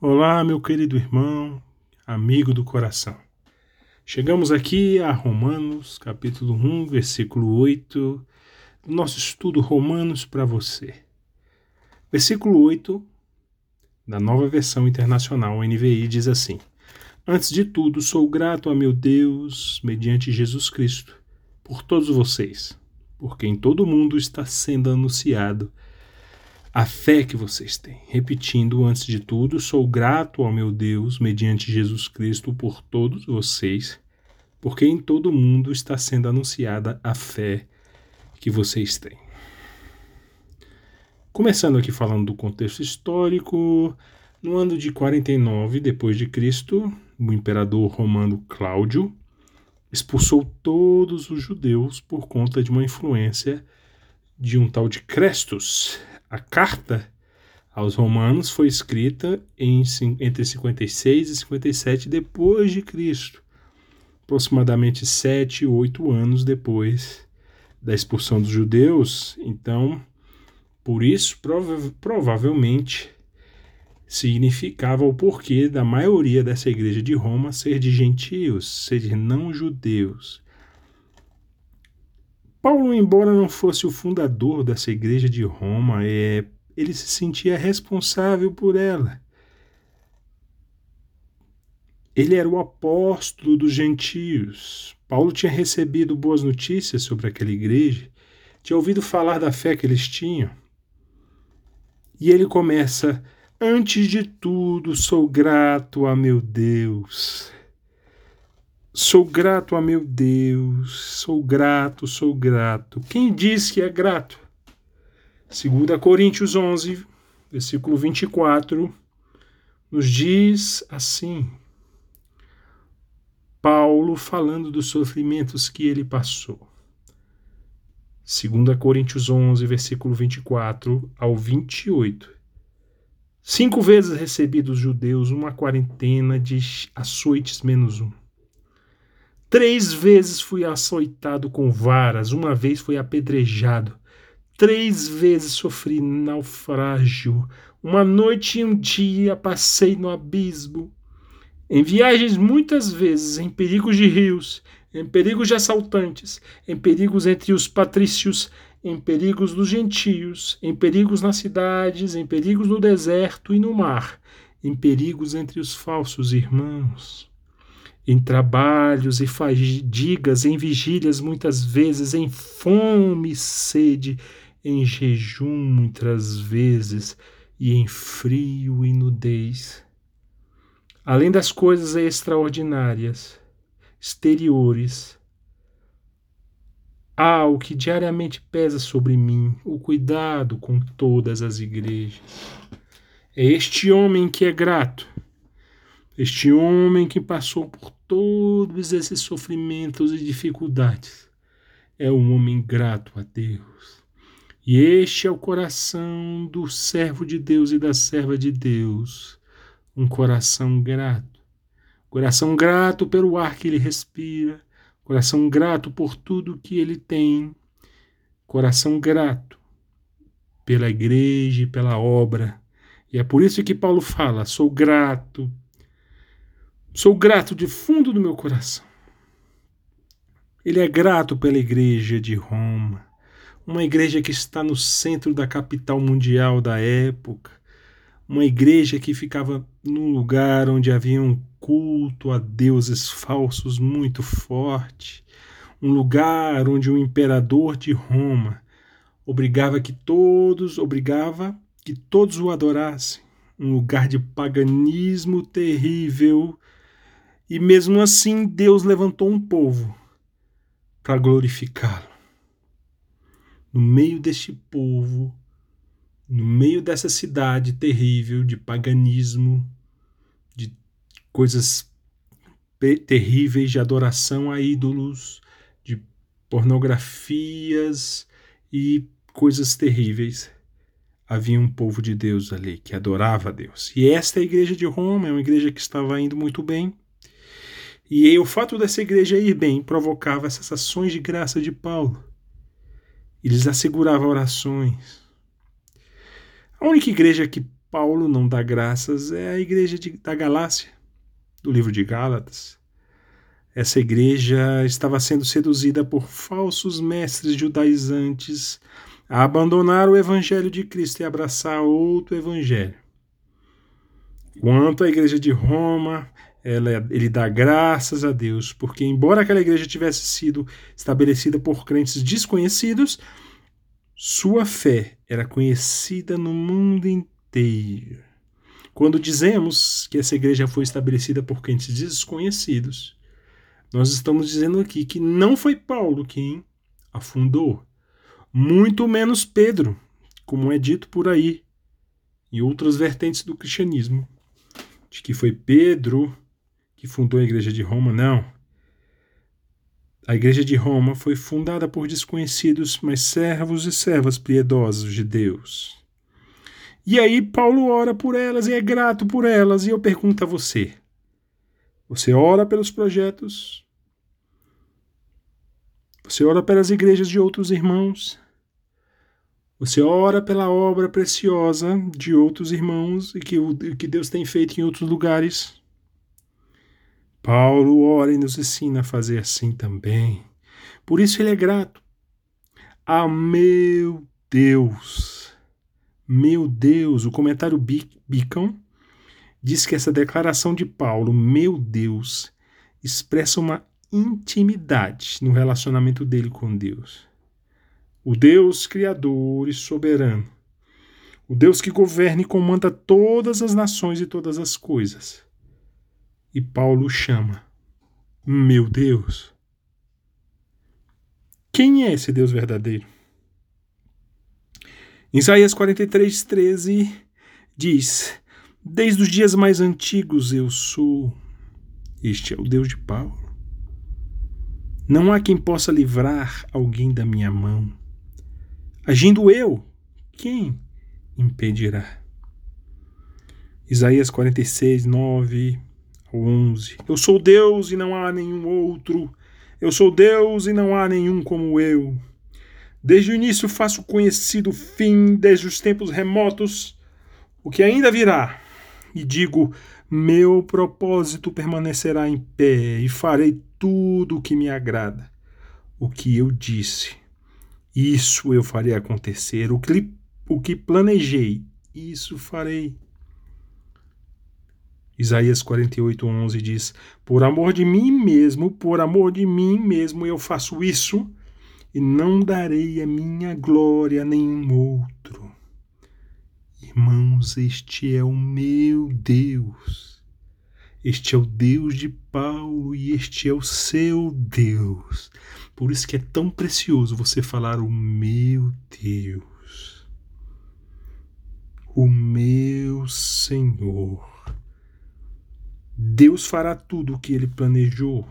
Olá, meu querido irmão, amigo do coração. Chegamos aqui a Romanos, capítulo 1, versículo 8, do nosso estudo Romanos para você. Versículo 8, da nova versão internacional NVI, diz assim: Antes de tudo, sou grato a meu Deus, mediante Jesus Cristo, por todos vocês, porque em todo o mundo está sendo anunciado a fé que vocês têm. Repetindo, antes de tudo, sou grato ao meu Deus, mediante Jesus Cristo, por todos vocês, porque em todo o mundo está sendo anunciada a fé que vocês têm. Começando aqui falando do contexto histórico, no ano de 49 depois de Cristo, o imperador romano Cláudio expulsou todos os judeus por conta de uma influência de um tal de Crestus, a carta aos Romanos foi escrita em, entre 56 e 57 depois de Cristo, aproximadamente sete, oito anos depois da expulsão dos judeus. Então, por isso, prova provavelmente significava o porquê da maioria dessa igreja de Roma ser de gentios, ser de não judeus. Paulo, embora não fosse o fundador dessa igreja de Roma, é, ele se sentia responsável por ela. Ele era o apóstolo dos gentios. Paulo tinha recebido boas notícias sobre aquela igreja, tinha ouvido falar da fé que eles tinham. E ele começa: Antes de tudo, sou grato a meu Deus Sou grato a meu Deus, sou grato, sou grato. Quem diz que é grato? 2 Coríntios 11, versículo 24, nos diz assim: Paulo falando dos sofrimentos que ele passou. 2 Coríntios 11, versículo 24 ao 28. Cinco vezes recebi dos judeus uma quarentena de açoites menos um Três vezes fui açoitado com varas, uma vez fui apedrejado. Três vezes sofri naufrágio. Uma noite e um dia passei no abismo. Em viagens, muitas vezes, em perigos de rios, em perigos de assaltantes, em perigos entre os patrícios, em perigos dos gentios, em perigos nas cidades, em perigos no deserto e no mar, em perigos entre os falsos irmãos em trabalhos e fadigas, em vigílias muitas vezes, em fome e sede, em jejum muitas vezes e em frio e nudez. Além das coisas extraordinárias, exteriores, há o que diariamente pesa sobre mim, o cuidado com todas as igrejas. É este homem que é grato este homem que passou por todos esses sofrimentos e dificuldades é um homem grato a Deus. E este é o coração do servo de Deus e da serva de Deus, um coração grato. Coração grato pelo ar que ele respira, coração grato por tudo que ele tem, coração grato pela igreja e pela obra. E é por isso que Paulo fala: sou grato Sou grato de fundo do meu coração. Ele é grato pela igreja de Roma, uma igreja que está no centro da capital mundial da época, uma igreja que ficava num lugar onde havia um culto a deuses falsos muito forte, um lugar onde o imperador de Roma obrigava que todos, obrigava que todos o adorassem, um lugar de paganismo terrível e mesmo assim, Deus levantou um povo para glorificá-lo. No meio deste povo, no meio dessa cidade terrível de paganismo, de coisas terríveis de adoração a ídolos, de pornografias e coisas terríveis, havia um povo de Deus ali que adorava a Deus. E esta é a igreja de Roma, é uma igreja que estava indo muito bem e o fato dessa igreja ir bem provocava essas ações de graça de Paulo. Eles asseguravam orações. A única igreja que Paulo não dá graças é a igreja de, da Galácia, do livro de Gálatas. Essa igreja estava sendo seduzida por falsos mestres judaizantes a abandonar o evangelho de Cristo e abraçar outro evangelho. Quanto à igreja de Roma, ela, ele dá graças a Deus, porque, embora aquela igreja tivesse sido estabelecida por crentes desconhecidos, sua fé era conhecida no mundo inteiro. Quando dizemos que essa igreja foi estabelecida por crentes desconhecidos, nós estamos dizendo aqui que não foi Paulo quem a fundou, muito menos Pedro, como é dito por aí, em outras vertentes do cristianismo, de que foi Pedro que fundou a igreja de Roma, não. A igreja de Roma foi fundada por desconhecidos, mas servos e servas piedosos de Deus. E aí Paulo ora por elas e é grato por elas, e eu pergunto a você: você ora pelos projetos você ora pelas igrejas de outros irmãos. Você ora pela obra preciosa de outros irmãos e que, o, que Deus tem feito em outros lugares. Paulo ora e nos ensina a fazer assim também. Por isso ele é grato. Ah, meu Deus! Meu Deus! O comentário Beacon diz que essa declaração de Paulo, meu Deus, expressa uma intimidade no relacionamento dele com Deus. O Deus Criador e soberano. O Deus que governa e comanda todas as nações e todas as coisas. E Paulo chama, meu Deus. Quem é esse Deus verdadeiro? Isaías 43, 13 diz: Desde os dias mais antigos eu sou. Este é o Deus de Paulo. Não há quem possa livrar alguém da minha mão. Agindo eu, quem impedirá? Isaías 46, 9 ao 11. Eu sou Deus e não há nenhum outro. Eu sou Deus e não há nenhum como eu. Desde o início faço conhecido o fim, desde os tempos remotos, o que ainda virá. E digo: meu propósito permanecerá em pé e farei tudo o que me agrada. O que eu disse, isso eu farei acontecer. O que, o que planejei, isso farei. Isaías 48, 11 diz: Por amor de mim mesmo, por amor de mim mesmo eu faço isso, e não darei a minha glória a nenhum outro. Irmãos, este é o meu Deus. Este é o Deus de Paulo e este é o seu Deus. Por isso que é tão precioso você falar o meu Deus. O meu Senhor. Deus fará tudo o que ele planejou.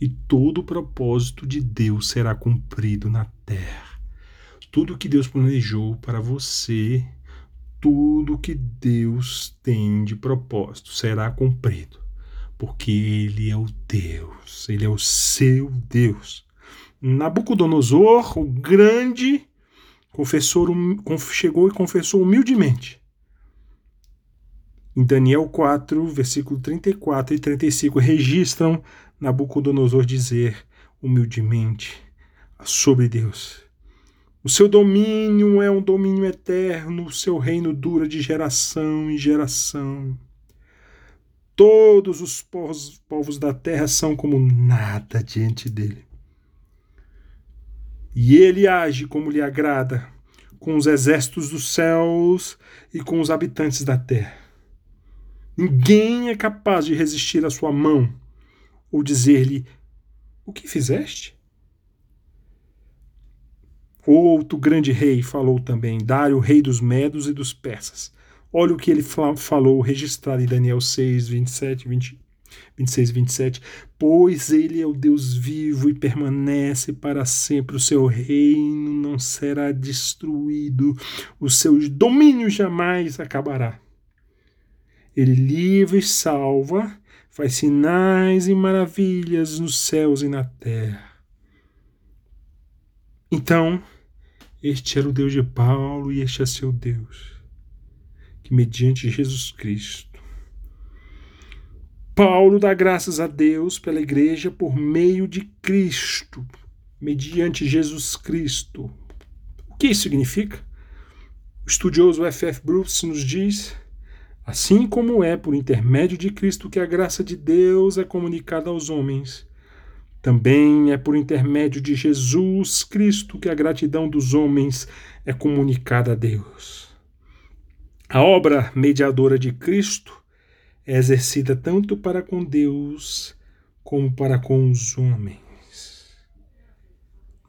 E todo o propósito de Deus será cumprido na terra tudo que Deus planejou para você, tudo que Deus tem de propósito será cumprido, porque Ele é o Deus, Ele é o seu Deus. Nabucodonosor, o grande confessor, chegou e confessou humildemente. Em Daniel 4, versículo 34 e 35, registram Nabucodonosor dizer humildemente sobre Deus: o seu domínio é um domínio eterno, o seu reino dura de geração em geração. Todos os povos, povos da terra são como nada diante dele. E ele age como lhe agrada, com os exércitos dos céus e com os habitantes da terra. Ninguém é capaz de resistir à sua mão ou dizer-lhe: O que fizeste? Outro grande rei falou também, Dário, rei dos Medos e dos Persas. Olha o que ele falou, registrado em Daniel 6, 27, 20, 26 e 27. Pois ele é o Deus vivo e permanece para sempre, o seu reino não será destruído, o seu domínio jamais acabará. Ele livra e salva, faz sinais e maravilhas nos céus e na terra. Então, este era o Deus de Paulo e este é seu Deus. que mediante Jesus Cristo. Paulo dá graças a Deus pela igreja por meio de Cristo, mediante Jesus Cristo. O que isso significa? O estudioso F.F. Bruce nos diz Assim como é por intermédio de Cristo que a graça de Deus é comunicada aos homens, também é por intermédio de Jesus Cristo que a gratidão dos homens é comunicada a Deus. A obra mediadora de Cristo é exercida tanto para com Deus como para com os homens.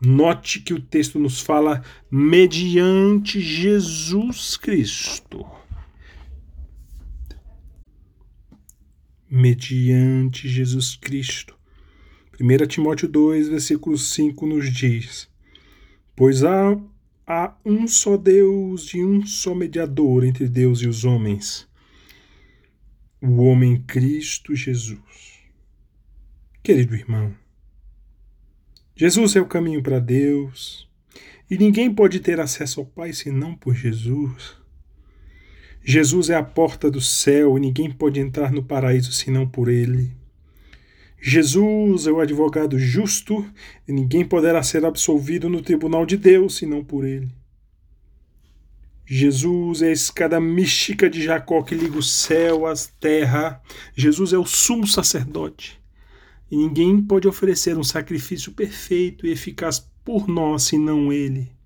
Note que o texto nos fala mediante Jesus Cristo. Mediante Jesus Cristo. 1 Timóteo 2, versículo 5 nos diz: Pois há, há um só Deus e um só mediador entre Deus e os homens, o homem Cristo Jesus. Querido irmão, Jesus é o caminho para Deus e ninguém pode ter acesso ao Pai senão por Jesus. Jesus é a porta do céu e ninguém pode entrar no paraíso senão por ele. Jesus é o advogado justo e ninguém poderá ser absolvido no tribunal de Deus senão por ele. Jesus é a escada mística de Jacó que liga o céu à terra. Jesus é o sumo sacerdote. E ninguém pode oferecer um sacrifício perfeito e eficaz por nós senão ele.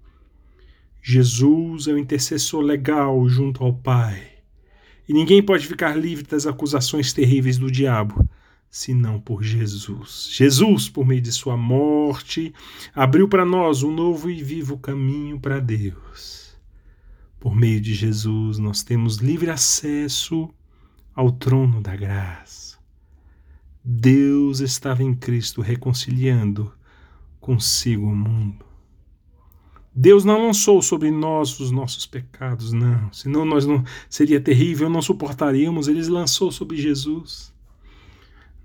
Jesus é o intercessor legal junto ao Pai. E ninguém pode ficar livre das acusações terríveis do diabo, senão por Jesus. Jesus, por meio de sua morte, abriu para nós um novo e vivo caminho para Deus. Por meio de Jesus, nós temos livre acesso ao trono da graça. Deus estava em Cristo reconciliando consigo o mundo. Deus não lançou sobre nós os nossos pecados, não. Senão nós não seria terrível, não suportaríamos. Ele lançou sobre Jesus.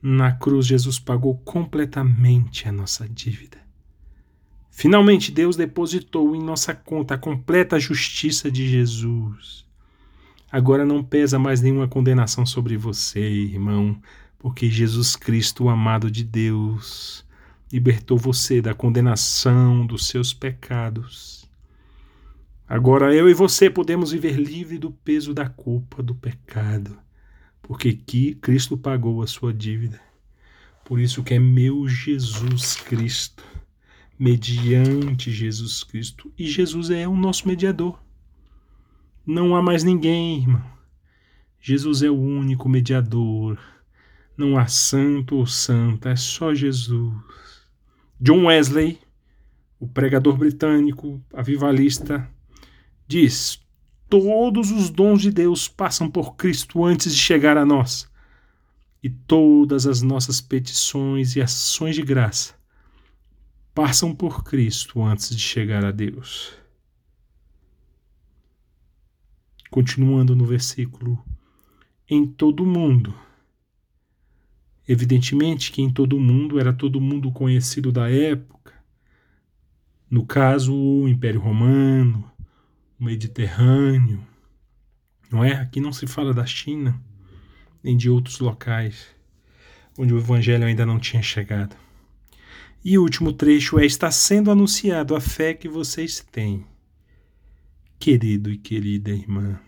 Na cruz, Jesus pagou completamente a nossa dívida. Finalmente, Deus depositou em nossa conta a completa justiça de Jesus. Agora não pesa mais nenhuma condenação sobre você, irmão, porque Jesus Cristo, o amado de Deus, libertou você da condenação dos seus pecados. Agora eu e você podemos viver livre do peso da culpa, do pecado, porque que Cristo pagou a sua dívida. Por isso que é meu Jesus Cristo, mediante Jesus Cristo, e Jesus é o nosso mediador. Não há mais ninguém, irmão. Jesus é o único mediador. Não há santo ou santa, é só Jesus. John Wesley, o pregador britânico, avivalista, diz: Todos os dons de Deus passam por Cristo antes de chegar a nós, e todas as nossas petições e ações de graça passam por Cristo antes de chegar a Deus. Continuando no versículo: Em todo o mundo Evidentemente que em todo o mundo era todo mundo conhecido da época. No caso, o Império Romano, o Mediterrâneo. Não é? Aqui não se fala da China, nem de outros locais onde o evangelho ainda não tinha chegado. E o último trecho é: está sendo anunciado a fé que vocês têm. Querido e querida irmã,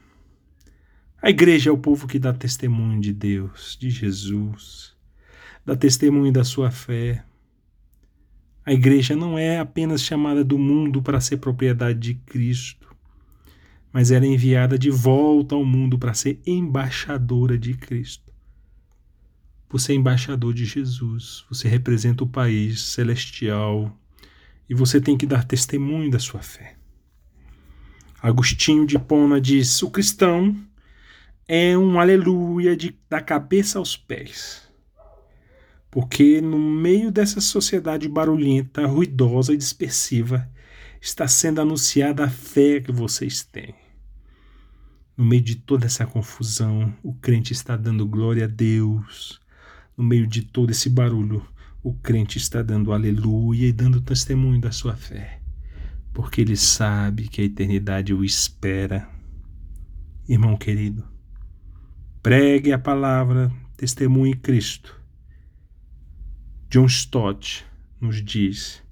a igreja é o povo que dá testemunho de Deus, de Jesus dá testemunho da sua fé. A igreja não é apenas chamada do mundo para ser propriedade de Cristo, mas ela é enviada de volta ao mundo para ser embaixadora de Cristo. Por ser embaixador de Jesus, você representa o país celestial e você tem que dar testemunho da sua fé. Agostinho de Pona diz: o cristão é um aleluia de, da cabeça aos pés porque no meio dessa sociedade barulhenta, ruidosa e dispersiva, está sendo anunciada a fé que vocês têm. No meio de toda essa confusão, o crente está dando glória a Deus. No meio de todo esse barulho, o crente está dando aleluia e dando testemunho da sua fé, porque ele sabe que a eternidade o espera. Irmão querido, pregue a palavra, testemunhe Cristo. John Stott nos diz: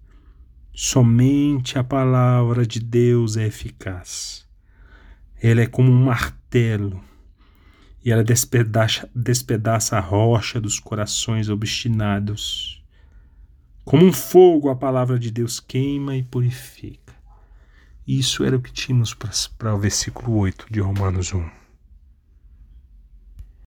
somente a palavra de Deus é eficaz. Ela é como um martelo e ela despedaça, despedaça a rocha dos corações obstinados. Como um fogo, a palavra de Deus queima e purifica. Isso era o que tínhamos para o versículo 8 de Romanos 1.